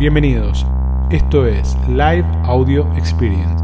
Bienvenidos. Esto es Live Audio Experience.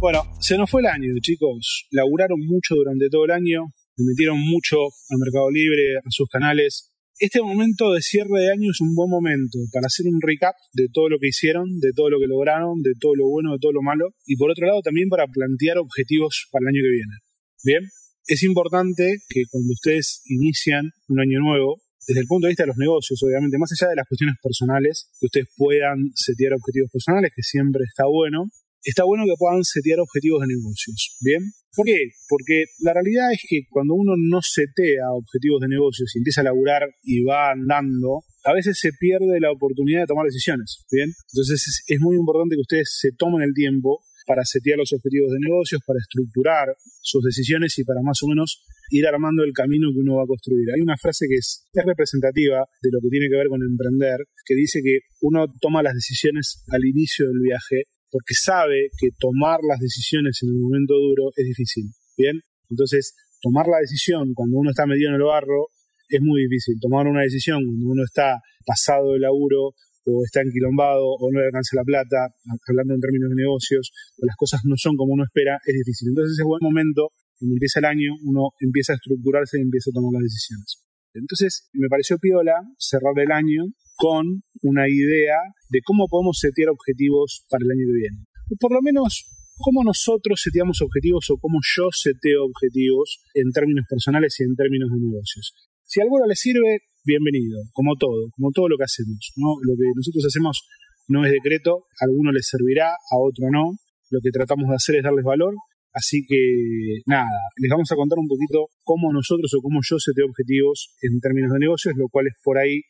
Bueno, se nos fue el año, chicos. Laburaron mucho durante todo el año, metieron mucho al Mercado Libre, a sus canales. Este momento de cierre de año es un buen momento para hacer un recap de todo lo que hicieron, de todo lo que lograron, de todo lo bueno, de todo lo malo, y por otro lado también para plantear objetivos para el año que viene. Bien, es importante que cuando ustedes inician un año nuevo, desde el punto de vista de los negocios, obviamente, más allá de las cuestiones personales, que ustedes puedan setear objetivos personales, que siempre está bueno, está bueno que puedan setear objetivos de negocios. ¿Bien? ¿Por qué? Porque la realidad es que cuando uno no setea objetivos de negocios y empieza a laburar y va andando, a veces se pierde la oportunidad de tomar decisiones. ¿Bien? Entonces es, muy importante que ustedes se tomen el tiempo para setear los objetivos de negocios, para estructurar sus decisiones y para más o menos ir armando el camino que uno va a construir. Hay una frase que es, es, representativa de lo que tiene que ver con emprender, que dice que uno toma las decisiones al inicio del viaje porque sabe que tomar las decisiones en un momento duro es difícil. Bien, entonces tomar la decisión cuando uno está metido en el barro es muy difícil. Tomar una decisión cuando uno está pasado de laburo o está enquilombado o no le alcanza la plata, hablando en términos de negocios, o las cosas no son como uno espera, es difícil. Entonces es buen momento, cuando empieza el año, uno empieza a estructurarse y empieza a tomar las decisiones. Entonces me pareció piola cerrar el año con una idea de cómo podemos setear objetivos para el año que viene. por lo menos, cómo nosotros seteamos objetivos o cómo yo seteo objetivos en términos personales y en términos de negocios. Si a alguno le sirve, bienvenido, como todo, como todo lo que hacemos. Lo que nosotros hacemos no es decreto, a alguno les servirá, a otro no. Lo que tratamos de hacer es darles valor. Así que nada, les vamos a contar un poquito cómo nosotros o cómo yo seteo objetivos en términos de negocios, lo cual es por ahí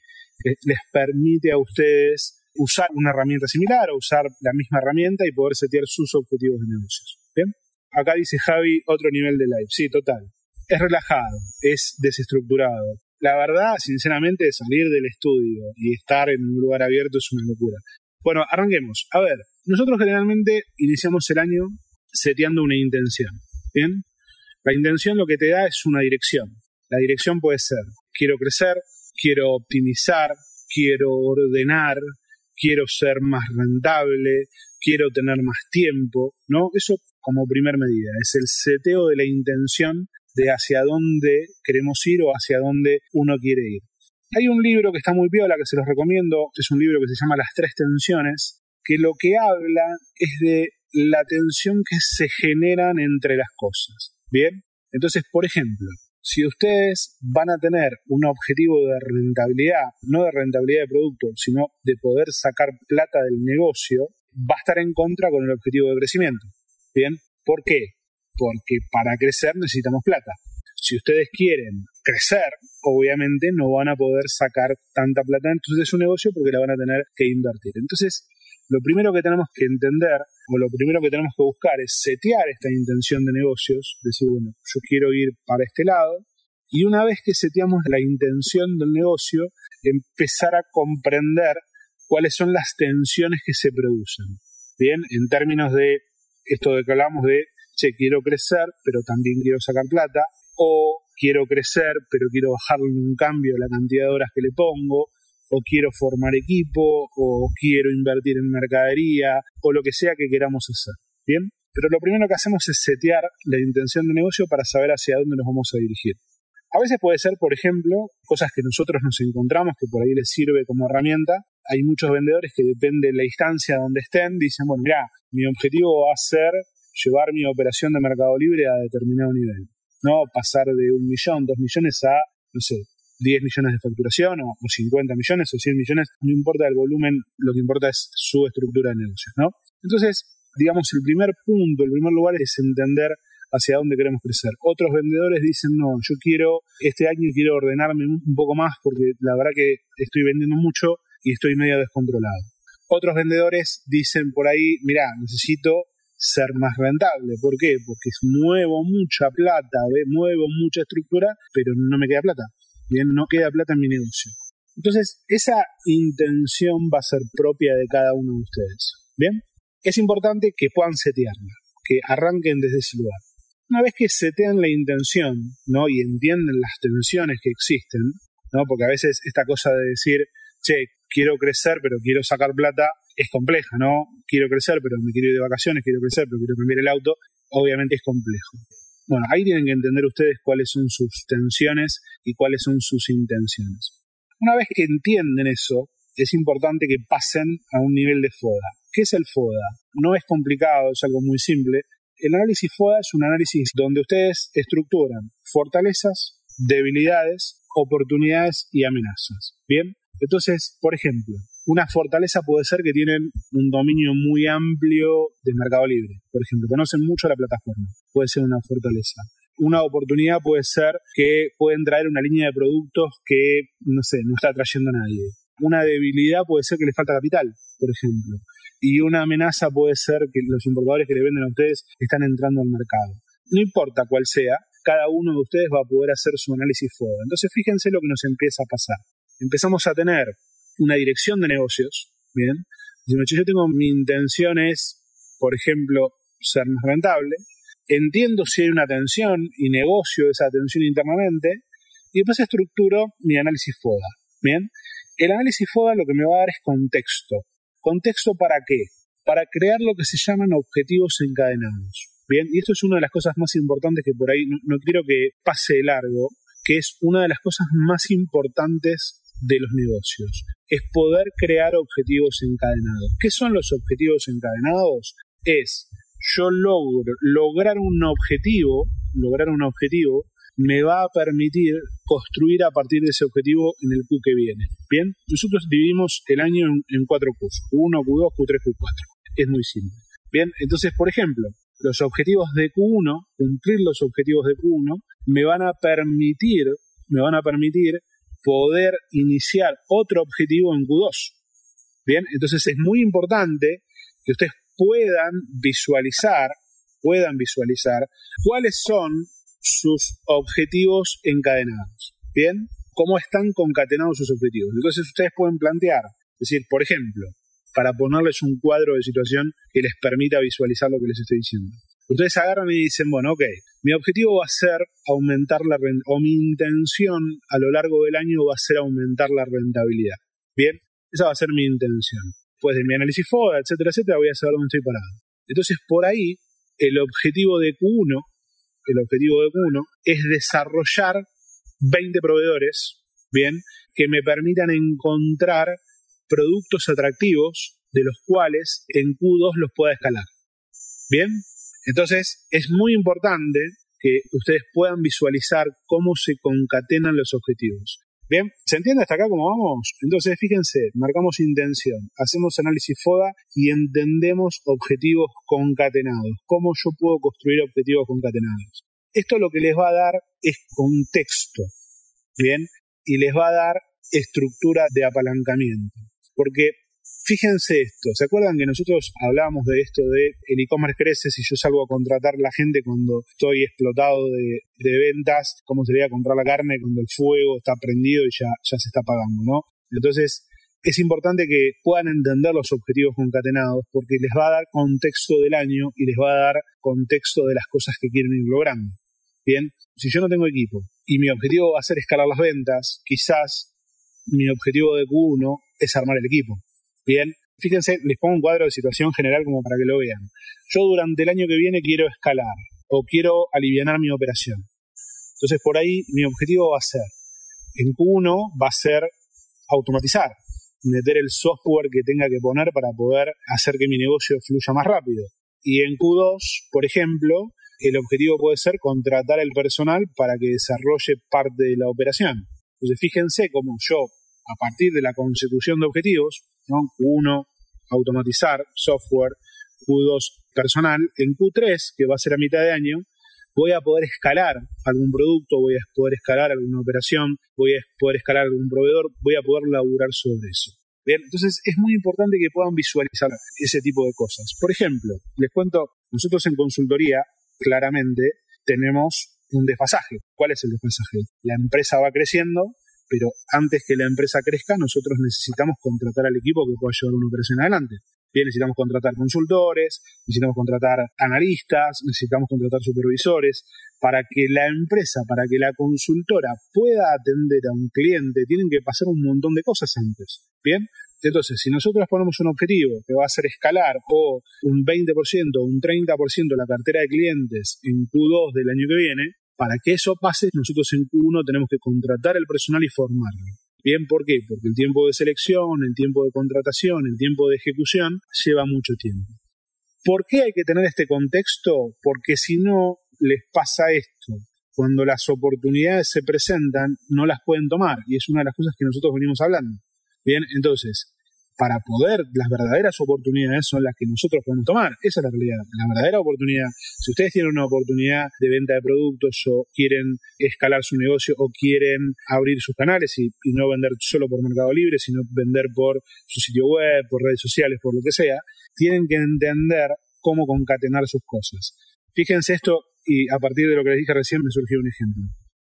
les permite a ustedes usar una herramienta similar o usar la misma herramienta y poder setear sus objetivos de negocios. ¿Bien? Acá dice Javi, otro nivel de live. Sí, total. Es relajado, es desestructurado. La verdad, sinceramente, salir del estudio y estar en un lugar abierto es una locura. Bueno, arranquemos. A ver, nosotros generalmente iniciamos el año seteando una intención. ¿Bien? La intención lo que te da es una dirección. La dirección puede ser, quiero crecer, quiero optimizar, quiero ordenar, quiero ser más rentable, quiero tener más tiempo, ¿no? Eso como primer medida, es el seteo de la intención de hacia dónde queremos ir o hacia dónde uno quiere ir. Hay un libro que está muy piola, que se los recomiendo, es un libro que se llama Las tres tensiones, que lo que habla es de la tensión que se generan entre las cosas. Bien, entonces, por ejemplo, si ustedes van a tener un objetivo de rentabilidad, no de rentabilidad de producto, sino de poder sacar plata del negocio, va a estar en contra con el objetivo de crecimiento. ¿Bien? ¿Por qué? Porque para crecer necesitamos plata. Si ustedes quieren crecer, obviamente no van a poder sacar tanta plata de su negocio porque la van a tener que invertir. Entonces, lo primero que tenemos que entender o lo primero que tenemos que buscar es setear esta intención de negocios, decir, bueno, yo quiero ir para este lado, y una vez que seteamos la intención del negocio, empezar a comprender cuáles son las tensiones que se producen. Bien, en términos de esto de que hablamos de, che, quiero crecer, pero también quiero sacar plata, o quiero crecer, pero quiero bajarle un cambio la cantidad de horas que le pongo, o quiero formar equipo, o quiero invertir en mercadería, o lo que sea que queramos hacer. Bien, pero lo primero que hacemos es setear la intención de negocio para saber hacia dónde nos vamos a dirigir. A veces puede ser, por ejemplo, cosas que nosotros nos encontramos que por ahí les sirve como herramienta. Hay muchos vendedores que depende de la instancia donde estén, dicen, bueno, mira, mi objetivo va a ser llevar mi operación de Mercado Libre a determinado nivel. No pasar de un millón, dos millones a, no sé, 10 millones de facturación o, 50 millones o 100 millones, no importa el volumen, lo que importa es su estructura de negocios, ¿no? Entonces, digamos, el primer punto, el primer lugar es entender hacia dónde queremos crecer. Otros vendedores dicen, no, yo quiero, este año quiero ordenarme un poco más porque la verdad que estoy vendiendo mucho y estoy medio descontrolado. Otros vendedores dicen por ahí, mira, necesito ser más rentable. ¿Por qué? Porque muevo mucha plata, muevo mucha estructura, pero no me queda plata. Bien, no queda plata en mi negocio. Entonces, esa intención va a ser propia de cada uno de ustedes. Bien, es importante que puedan setearla, que arranquen desde ese lugar. Una vez que setean la intención, ¿no? Y entienden las tensiones que existen, ¿no? Porque a veces esta cosa de decir, che, quiero crecer, pero quiero sacar plata, es compleja, ¿no? Quiero crecer, pero me quiero ir de vacaciones, quiero crecer, pero quiero cambiar el auto, obviamente es complejo. Bueno, ahí tienen que entender ustedes cuáles son sus tensiones y cuáles son sus intenciones. Una vez que entienden eso, es importante que pasen a un nivel de FODA. ¿Qué es el FODA? No es complicado, es algo muy simple. El análisis FODA es un análisis donde ustedes estructuran fortalezas, debilidades, oportunidades y amenazas. Bien, entonces, por ejemplo, una fortaleza puede ser que tienen un dominio muy amplio de mercado libre. Por ejemplo, conocen mucho la plataforma. Puede ser una fortaleza. Una oportunidad puede ser que pueden traer una línea de productos que, no sé, no está trayendo a nadie. Una debilidad puede ser que les falta capital, por ejemplo. Y una amenaza puede ser que los importadores que le venden a ustedes están entrando al mercado. No importa cuál sea, cada uno de ustedes va a poder hacer su análisis FODA. Entonces fíjense lo que nos empieza a pasar. Empezamos a tener una dirección de negocios, ¿bien? yo tengo mi intención es, por ejemplo, ser más rentable, entiendo si hay una tensión y negocio esa tensión internamente, y después estructuro mi análisis FODA, ¿bien? El análisis FODA lo que me va a dar es contexto. ¿Contexto para qué? Para crear lo que se llaman objetivos encadenados. Bien, y esto es una de las cosas más importantes que por ahí no, no quiero que pase de largo, que es una de las cosas más importantes de los negocios. Es poder crear objetivos encadenados. ¿Qué son los objetivos encadenados? Es yo logro lograr un objetivo, lograr un objetivo me va a permitir construir a partir de ese objetivo en el Q que viene. Bien, nosotros dividimos el año en, cuatro Qs, Q1, Q2, Q3, Q4. Es muy simple. Bien, entonces, por ejemplo, los objetivos de Q1, cumplir los objetivos de Q1, me van a permitir, me van a permitir poder iniciar otro objetivo en Q2. Bien, entonces es muy importante que ustedes puedan visualizar, puedan visualizar cuáles son sus objetivos encadenados. Bien, cómo están concatenados sus objetivos. Entonces ustedes pueden plantear, es decir, por ejemplo, para ponerles un cuadro de situación que les permita visualizar lo que les estoy diciendo. Ustedes agarran y dicen, bueno, ok, mi objetivo va a ser aumentar la o mi intención a lo largo del año va a ser aumentar la rentabilidad. Bien, esa va a ser mi intención. Después de mi análisis FODA, etcétera, etcétera, voy a saber dónde estoy parado. Entonces, por ahí, el objetivo de Q1, el objetivo de Q1 es desarrollar 20 proveedores, bien, que me permitan encontrar productos atractivos de los cuales en Q2 los pueda escalar. Bien, entonces, es muy importante que ustedes puedan visualizar cómo se concatenan los objetivos. Bien, ¿se entiende hasta acá cómo vamos? Entonces, fíjense, marcamos intención, hacemos análisis FODA y entendemos objetivos concatenados. ¿Cómo yo puedo construir objetivos concatenados? Esto lo que les va a dar es contexto, ¿bien? Y les va a dar estructura de apalancamiento. Porque Fíjense esto, ¿se acuerdan que nosotros hablábamos de esto de el e-commerce crece si yo salgo a contratar la gente cuando estoy explotado de, ventas, cómo sería comprar la carne cuando el fuego está prendido y ya, ya se está pagando, ¿no? Entonces, es importante que puedan entender los objetivos concatenados porque les va a dar contexto del año y les va a dar contexto de las cosas que quieren ir logrando. Bien, si yo no tengo equipo y mi objetivo va a ser escalar las ventas, quizás mi objetivo de Q1 es armar el equipo. Bien, fíjense, les pongo un cuadro de situación general como para que lo vean. Yo durante el año que viene quiero escalar o quiero aliviar mi operación. Entonces por ahí mi objetivo va a ser, en Q1 va a ser automatizar, meter el software que tenga que poner para poder hacer que mi negocio fluya más rápido. Y en Q2, por ejemplo, el objetivo puede ser contratar el personal para que desarrolle parte de la operación. Entonces fíjense cómo yo, a partir de la consecución de objetivos, Q1, automatizar, software, Q2, personal. En Q3, que va a ser a mitad de año, voy a poder escalar algún producto, voy a poder escalar alguna operación, voy a poder escalar algún proveedor, voy a poder laburar sobre eso. Bien, entonces es muy importante que puedan visualizar ese tipo de cosas. Por ejemplo, les cuento, nosotros en consultoría claramente tenemos un desfasaje. ¿Cuál es el desfasaje? La empresa va creciendo, pero antes que la empresa crezca, nosotros necesitamos contratar al equipo que pueda llevar una operación adelante. Bien, necesitamos contratar consultores, necesitamos contratar analistas, necesitamos contratar supervisores. Para que la empresa, para que la consultora pueda atender a un cliente, tienen que pasar un montón de cosas antes. Bien, entonces, si nosotros ponemos un objetivo que va a ser escalar o un 20% o un 30% la cartera de clientes en Q2 del año que viene, para que eso pase, nosotros en Q1 tenemos que contratar el personal y formarlo. Bien, ¿por qué? Porque el tiempo de selección, el tiempo de contratación, el tiempo de ejecución lleva mucho tiempo. ¿Por qué hay que tener este contexto? Porque si no, les pasa esto. Cuando las oportunidades se presentan, no las pueden tomar. Y es una de las cosas que nosotros venimos hablando. Bien, entonces, para poder, las verdaderas oportunidades son las que nosotros podemos tomar. Esa es la realidad. La verdadera oportunidad, si ustedes tienen una oportunidad de venta de productos o quieren escalar su negocio o quieren abrir sus canales y, no vender solo por Mercado Libre, sino vender por su sitio web, por redes sociales, por lo que sea, tienen que entender cómo concatenar sus cosas. Fíjense esto y a partir de lo que les dije recién me surgió un ejemplo.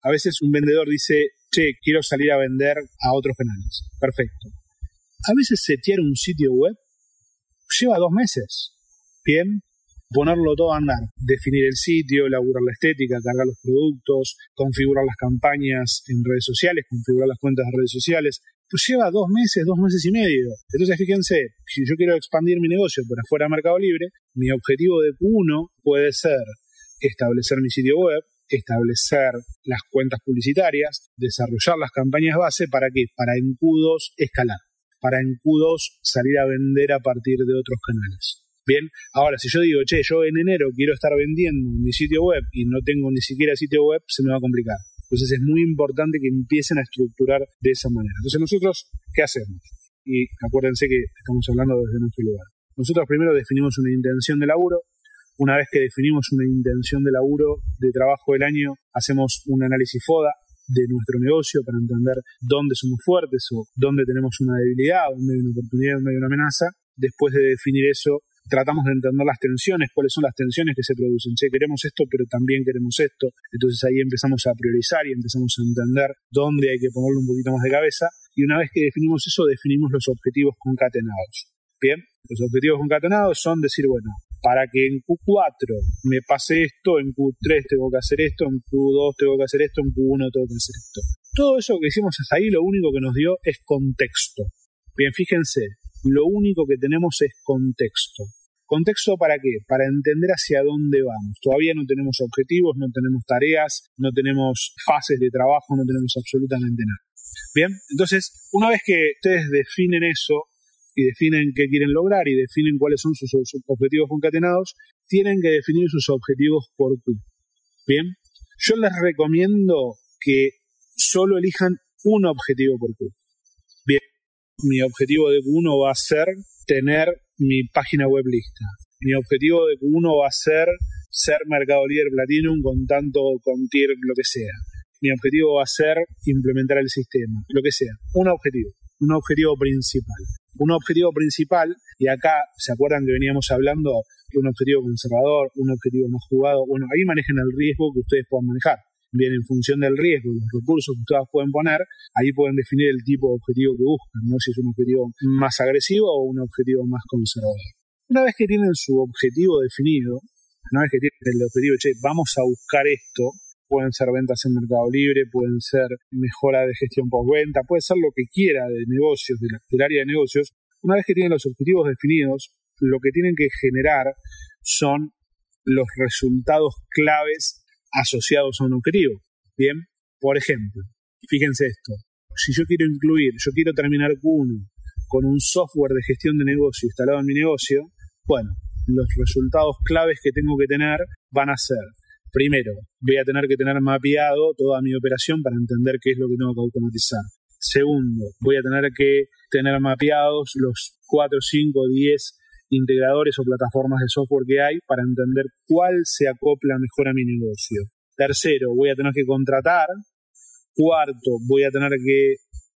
A veces un vendedor dice, che, quiero salir a vender a otros canales. Perfecto. A veces setear un sitio web lleva dos meses. Bien, ponerlo todo a andar, definir el sitio, elaborar la estética, cargar los productos, configurar las campañas en redes sociales, configurar las cuentas de redes sociales, pues lleva dos meses, dos meses y medio. Entonces fíjense, si yo quiero expandir mi negocio por afuera de Mercado Libre, mi objetivo de uno puede ser establecer mi sitio web, establecer las cuentas publicitarias, desarrollar las campañas base, ¿para qué? Para en Q2 escalar, para en Q2 salir a vender a partir de otros canales. Bien, ahora si yo digo, che, yo en enero quiero estar vendiendo mi sitio web y no tengo ni siquiera sitio web, se me va a complicar. Entonces es muy importante que empiecen a estructurar de esa manera. Entonces nosotros, ¿qué hacemos? Y acuérdense que estamos hablando desde nuestro lugar. Nosotros primero definimos una intención de laburo, una vez que definimos una intención de laburo de trabajo del año, hacemos un análisis FODA de nuestro negocio para entender dónde somos fuertes o dónde tenemos una debilidad, dónde hay una oportunidad, dónde hay una amenaza. Después de definir eso, tratamos de entender las tensiones, cuáles son las tensiones que se producen. Che, queremos esto, pero también queremos esto. Entonces ahí empezamos a priorizar y empezamos a entender dónde hay que ponerle un poquito más de cabeza. Y una vez que definimos eso, definimos los objetivos concatenados. Bien, los objetivos concatenados son decir, bueno, para que en Q4 me pase esto, en Q3 tengo que hacer esto, en Q2 tengo que hacer esto, en Q1 tengo que hacer esto. Todo eso que hicimos hasta ahí lo único que nos dio es contexto. Bien, fíjense, lo único que tenemos es contexto. ¿Contexto para qué? Para entender hacia dónde vamos. Todavía no tenemos objetivos, no tenemos tareas, no tenemos fases de trabajo, no tenemos absolutamente nada. Bien, entonces, una vez que ustedes definen eso, y definen qué quieren lograr y definen cuáles son sus, objetivos concatenados, tienen que definir sus objetivos por Q. Bien, yo les recomiendo que solo elijan un objetivo por Q. Bien, mi objetivo de Q1 va a ser tener mi página web lista. Mi objetivo de Q1 va a ser ser Mercado Líder Platinum con tanto, con tier, lo que sea. Mi objetivo va a ser implementar el sistema, lo que sea. Un objetivo, un objetivo principal un objetivo principal, y acá se acuerdan que veníamos hablando de un objetivo conservador, un objetivo más jugado, bueno, ahí manejen el riesgo que ustedes puedan manejar. Bien, en función del riesgo, los recursos que ustedes pueden poner, ahí pueden definir el tipo de objetivo que buscan, ¿no? Si es un objetivo más agresivo o un objetivo más conservador. Una vez que tienen su objetivo definido, una vez que tienen el objetivo, che, vamos a buscar esto, pueden ser ventas en Mercado Libre, pueden ser mejora de gestión postventa, puede ser lo que quiera de negocios, del área de negocios. Una vez que tienen los objetivos definidos, lo que tienen que generar son los resultados claves asociados a un objetivo. Bien, por ejemplo, fíjense esto, si yo quiero incluir, yo quiero terminar Q1 con un software de gestión de negocio instalado en mi negocio, bueno, los resultados claves que tengo que tener van a ser Primero, voy a tener que tener mapeado toda mi operación para entender qué es lo que tengo que automatizar. Segundo, voy a tener que tener mapeados los 4, 5, 10 integradores o plataformas de software que hay para entender cuál se acopla mejor a mi negocio. Tercero, voy a tener que contratar. Cuarto, voy a tener que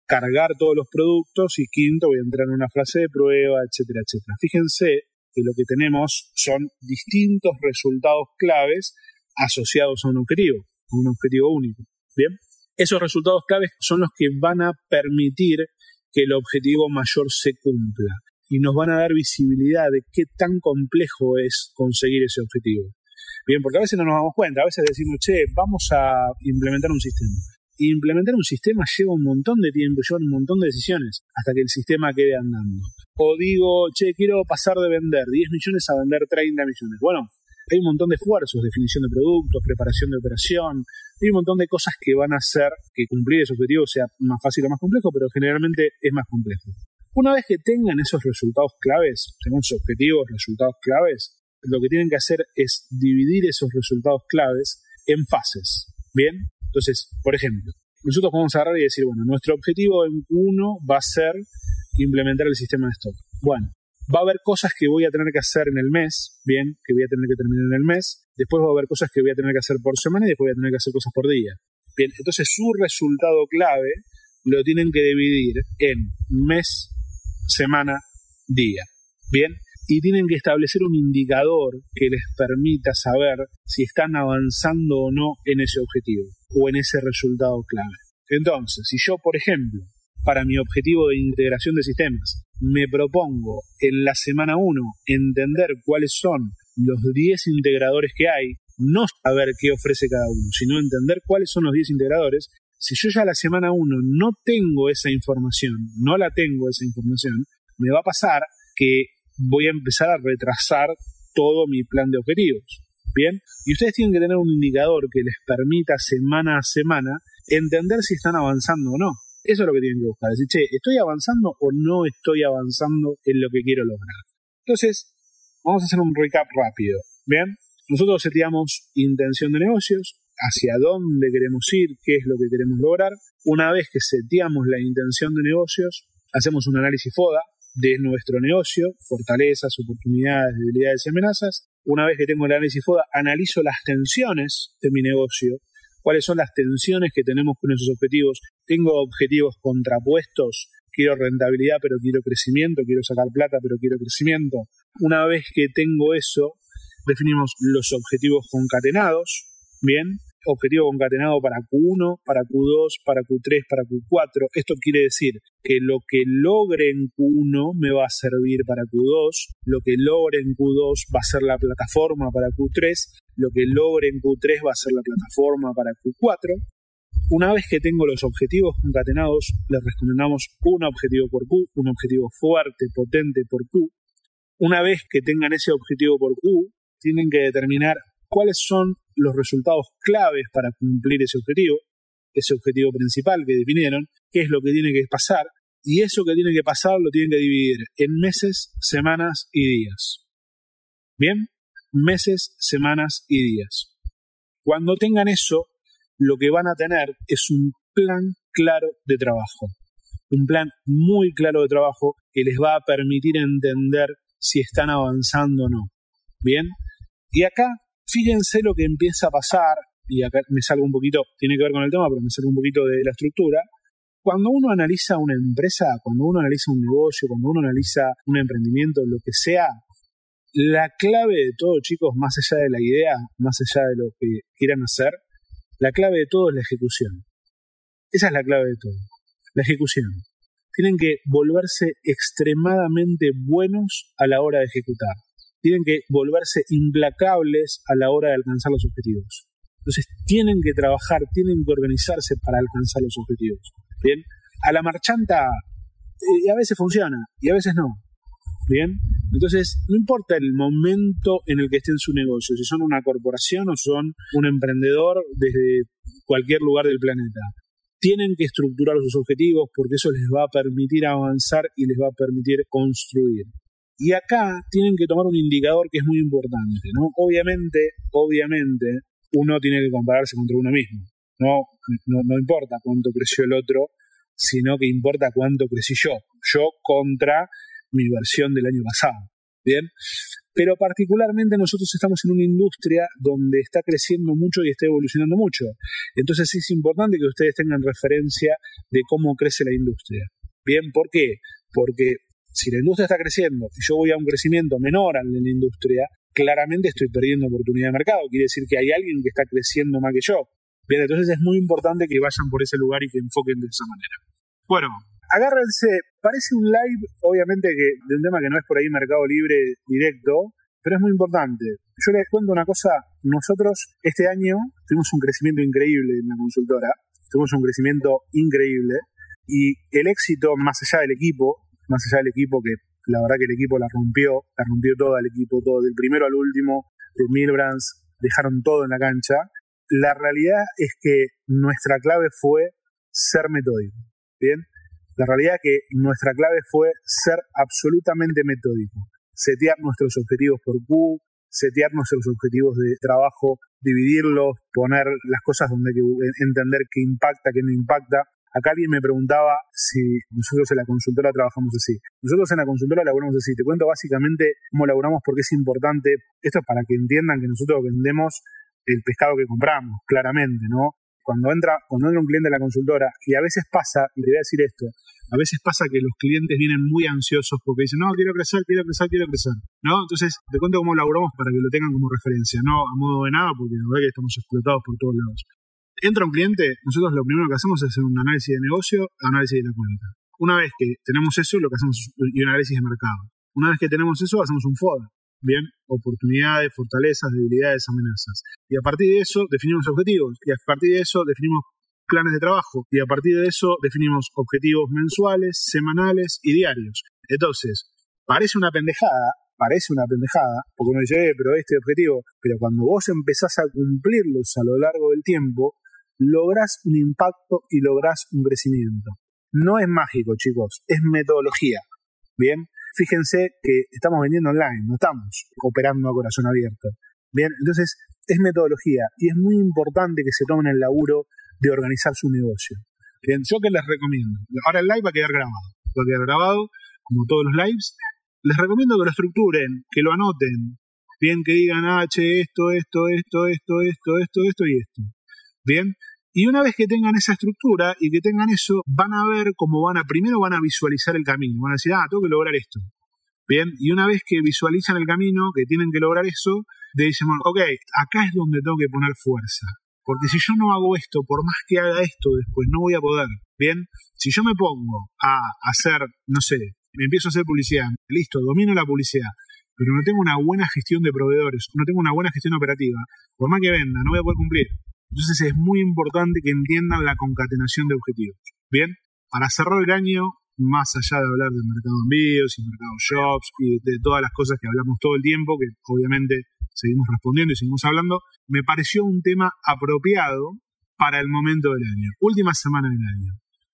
cargar todos los productos. Y quinto, voy a entrar en una frase de prueba, etcétera, etcétera. Fíjense que lo que tenemos son distintos resultados claves asociados a un objetivo, a un objetivo único. Bien, esos resultados claves son los que van a permitir que el objetivo mayor se cumpla. y nos van a dar visibilidad de qué tan complejo es conseguir ese objetivo. Bien, porque a veces no nos damos cuenta, a veces decimos, che, vamos a implementar un sistema. Y implementar un sistema lleva un montón de tiempo, lleva un montón de decisiones hasta que el sistema quede andando. O digo, che, quiero pasar de vender 10 millones a vender 30 millones. Bueno, hay un montón de esfuerzos, definición de productos, preparación de operación, hay un montón de cosas que van a hacer que cumplir ese objetivo sea más fácil o más complejo, pero generalmente es más complejo. Una vez que tengan esos resultados claves, sus objetivos, resultados claves, lo que tienen que hacer es dividir esos resultados claves en fases. ¿Bien? Entonces, por ejemplo, nosotros podemos agarrar y decir, bueno, nuestro objetivo en uno va a ser implementar el sistema de stock. Bueno, va a haber cosas que voy a tener que hacer en el mes, bien, que voy a tener que terminar en el mes, después va a haber cosas que voy a tener que hacer por semana y después voy a tener que hacer cosas por día. Bien, entonces su resultado clave lo tienen que dividir en mes, semana, día. Bien, y tienen que establecer un indicador que les permita saber si están avanzando o no en ese objetivo o en ese resultado clave. Entonces, si yo, por ejemplo, para mi objetivo de integración de sistemas, me propongo en la semana 1 entender cuáles son los 10 integradores que hay, no saber qué ofrece cada uno, sino entender cuáles son los 10 integradores, si yo ya la semana 1 no tengo esa información, no la tengo esa información, me va a pasar que voy a empezar a retrasar todo mi plan de objetivos. Bien, y ustedes tienen que tener un indicador que les permita semana a semana entender si están avanzando o no. Eso es lo que tienen que buscar. Decir, che, ¿estoy avanzando o no estoy avanzando en lo que quiero lograr? Entonces, vamos a hacer un recap rápido. Bien, nosotros seteamos intención de negocios, hacia dónde queremos ir, qué es lo que queremos lograr. Una vez que seteamos la intención de negocios, hacemos un análisis FODA, de nuestro negocio, fortalezas, oportunidades, debilidades y amenazas. Una vez que tengo el análisis FODA, analizo las tensiones de mi negocio, cuáles son las tensiones que tenemos con esos objetivos. Tengo objetivos contrapuestos, quiero rentabilidad pero quiero crecimiento, quiero sacar plata pero quiero crecimiento. Una vez que tengo eso, definimos los objetivos concatenados, bien, objetivo concatenado para Q1, para Q2, para Q3, para Q4. Esto quiere decir que lo que logre en Q1 me va a servir para Q2, lo que logre en Q2 va a ser la plataforma para Q3, lo que logre en Q3 va a ser la plataforma para Q4. Una vez que tengo los objetivos concatenados, les recomendamos un objetivo por Q, un objetivo fuerte, potente por Q. Una vez que tengan ese objetivo por Q, tienen que determinar cuáles son los resultados claves para cumplir ese objetivo, ese objetivo principal que definieron, qué es lo que tiene que pasar, y eso que tiene que pasar lo tienen que dividir en meses, semanas y días. ¿Bien? Meses, semanas y días. Cuando tengan eso, lo que van a tener es un plan claro de trabajo. Un plan muy claro de trabajo que les va a permitir entender si están avanzando o no. ¿Bien? Y acá Fíjense lo que empieza a pasar, y acá me salgo un poquito, tiene que ver con el tema, pero me salgo un poquito de la estructura. Cuando uno analiza una empresa, cuando uno analiza un negocio, cuando uno analiza un emprendimiento, lo que sea, la clave de todo, chicos, más allá de la idea, más allá de lo que quieran hacer, la clave de todo es la ejecución. Esa es la clave de todo, la ejecución. Tienen que volverse extremadamente buenos a la hora de ejecutar tienen que volverse implacables a la hora de alcanzar los objetivos. Entonces tienen que trabajar, tienen que organizarse para alcanzar los objetivos. Bien, a la marchanta eh, a veces funciona y a veces no. Bien, entonces no importa el momento en el que esté en su negocio, si son una corporación o son un emprendedor desde cualquier lugar del planeta. Tienen que estructurar sus objetivos porque eso les va a permitir avanzar y les va a permitir construir. Y acá tienen que tomar un indicador que es muy importante, ¿no? Obviamente, obviamente, uno tiene que compararse contra uno mismo. No, no, importa cuánto creció el otro, sino que importa cuánto crecí yo. Yo contra mi versión del año pasado. Bien. Pero particularmente nosotros estamos en una industria donde está creciendo mucho y está evolucionando mucho. Entonces es importante que ustedes tengan referencia de cómo crece la industria. Bien, ¿por qué? Porque si la industria está creciendo y yo voy a un crecimiento menor al de la industria, claramente estoy perdiendo oportunidad de mercado. Quiere decir que hay alguien que está creciendo más que yo. Bien, entonces es muy importante que vayan por ese lugar y que enfoquen de esa manera. Bueno, agárrense, parece un live, obviamente que de un tema que no es por ahí Mercado Libre directo, pero es muy importante. Yo les cuento una cosa, nosotros este año tuvimos un crecimiento increíble en la consultora, tuvimos un crecimiento increíble y el éxito más allá del equipo, más allá del equipo que la verdad que el equipo la rompió, la rompió todo el equipo, todo, del primero al último, de Milbrands, dejaron todo en la cancha. La realidad es que nuestra clave fue ser metódico. Bien, la realidad es que nuestra clave fue ser absolutamente metódico. Setear nuestros objetivos por Q, setear nuestros objetivos de trabajo, dividirlos, poner las cosas donde hay que entender qué impacta, qué no impacta. Acá alguien me preguntaba si nosotros en la consultora trabajamos así. Nosotros en la consultora laburamos así. Te cuento básicamente cómo laburamos porque es importante. Esto es para que entiendan que nosotros vendemos el pescado que compramos, claramente, ¿no? Cuando entra, cuando entra un cliente en la consultora, y a veces pasa, y te voy a decir esto, a veces pasa que los clientes vienen muy ansiosos porque dicen, no, quiero crecer, quiero crecer, quiero crecer. ¿No? Entonces, te cuento cómo laburamos para que lo tengan como referencia, no a modo de nada, porque la verdad que estamos explotados por todos lados entra un cliente, nosotros lo primero que hacemos es hacer un análisis de negocio, análisis de la cuenta. Una vez que tenemos eso, lo que hacemos es un análisis de mercado. Una vez que tenemos eso, hacemos un FODA. Bien, oportunidades, fortalezas, debilidades, amenazas. Y a partir de eso definimos objetivos. Y a partir de eso definimos planes de trabajo. Y a partir de eso definimos objetivos mensuales, semanales y diarios. Entonces, parece una pendejada, parece una pendejada, porque uno dice, eh, pero este objetivo, pero cuando vos empezás a cumplirlos a lo largo del tiempo, logras un impacto y logras un crecimiento. No es mágico, chicos, es metodología. Bien, fíjense que estamos vendiendo online, no estamos operando a corazón abierto. Bien, entonces es metodología y es muy importante que se tomen el laburo de organizar su negocio. Bien, yo que les recomiendo. Ahora el live va a quedar grabado. Va a quedar grabado, como todos los lives. Les recomiendo que lo estructuren, que lo anoten. Bien, que digan, ah, che, esto, esto, esto, esto, esto, esto, esto y esto. Bien, y una vez que tengan esa estructura y que tengan eso, van a ver cómo van a, primero van a visualizar el camino, van a decir, ah, tengo que lograr esto. Bien, y una vez que visualizan el camino, que tienen que lograr eso, de dicen, ok, acá es donde tengo que poner fuerza. Porque si yo no hago esto, por más que haga esto después, no voy a poder. Bien, si yo me pongo a hacer, no sé, me empiezo a hacer publicidad, listo, domino la publicidad, pero no tengo una buena gestión de proveedores, no tengo una buena gestión operativa, por más que venda, no voy a poder cumplir. Entonces es muy importante que entiendan la concatenación de objetivos. Bien, para cerrar el año, más allá de hablar del mercado de envíos y mercado shops y de todas las cosas que hablamos todo el tiempo, que obviamente seguimos respondiendo y seguimos hablando, me pareció un tema apropiado para el momento del año. Última semana del año.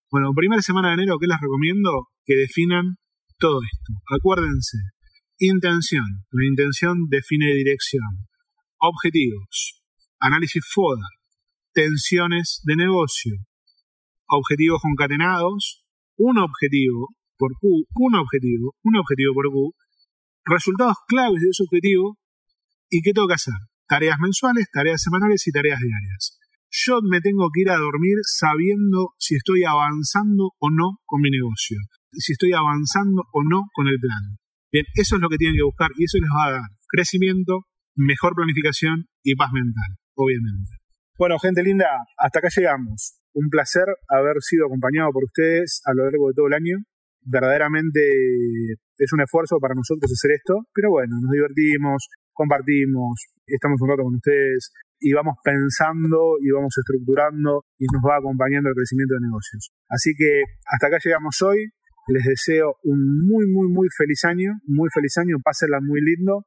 Bueno, primera semana de enero, ¿qué les recomiendo? Que definan todo esto. Acuérdense, intención. La intención define dirección. Objetivos. Análisis FODA tensiones de negocio, objetivos concatenados, un objetivo por Q, un objetivo, un objetivo por Q, resultados claves de ese objetivo y qué tengo que hacer. Tareas mensuales, tareas semanales y tareas diarias. Yo me tengo que ir a dormir sabiendo si estoy avanzando o no con mi negocio, si estoy avanzando o no con el plan. Bien, eso es lo que tienen que buscar y eso les va a dar crecimiento, mejor planificación y paz mental, obviamente. Bueno, gente linda, hasta acá llegamos. Un placer haber sido acompañado por ustedes a lo largo de todo el año. Verdaderamente es un esfuerzo para nosotros hacer esto, pero bueno, nos divertimos, compartimos, estamos un rato con ustedes y vamos pensando y vamos estructurando y nos va acompañando el crecimiento de negocios. Así que hasta acá llegamos hoy. Les deseo un muy, muy, muy feliz año, muy feliz año, pásenla muy lindo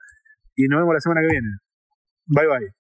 y nos vemos la semana que viene. Bye bye.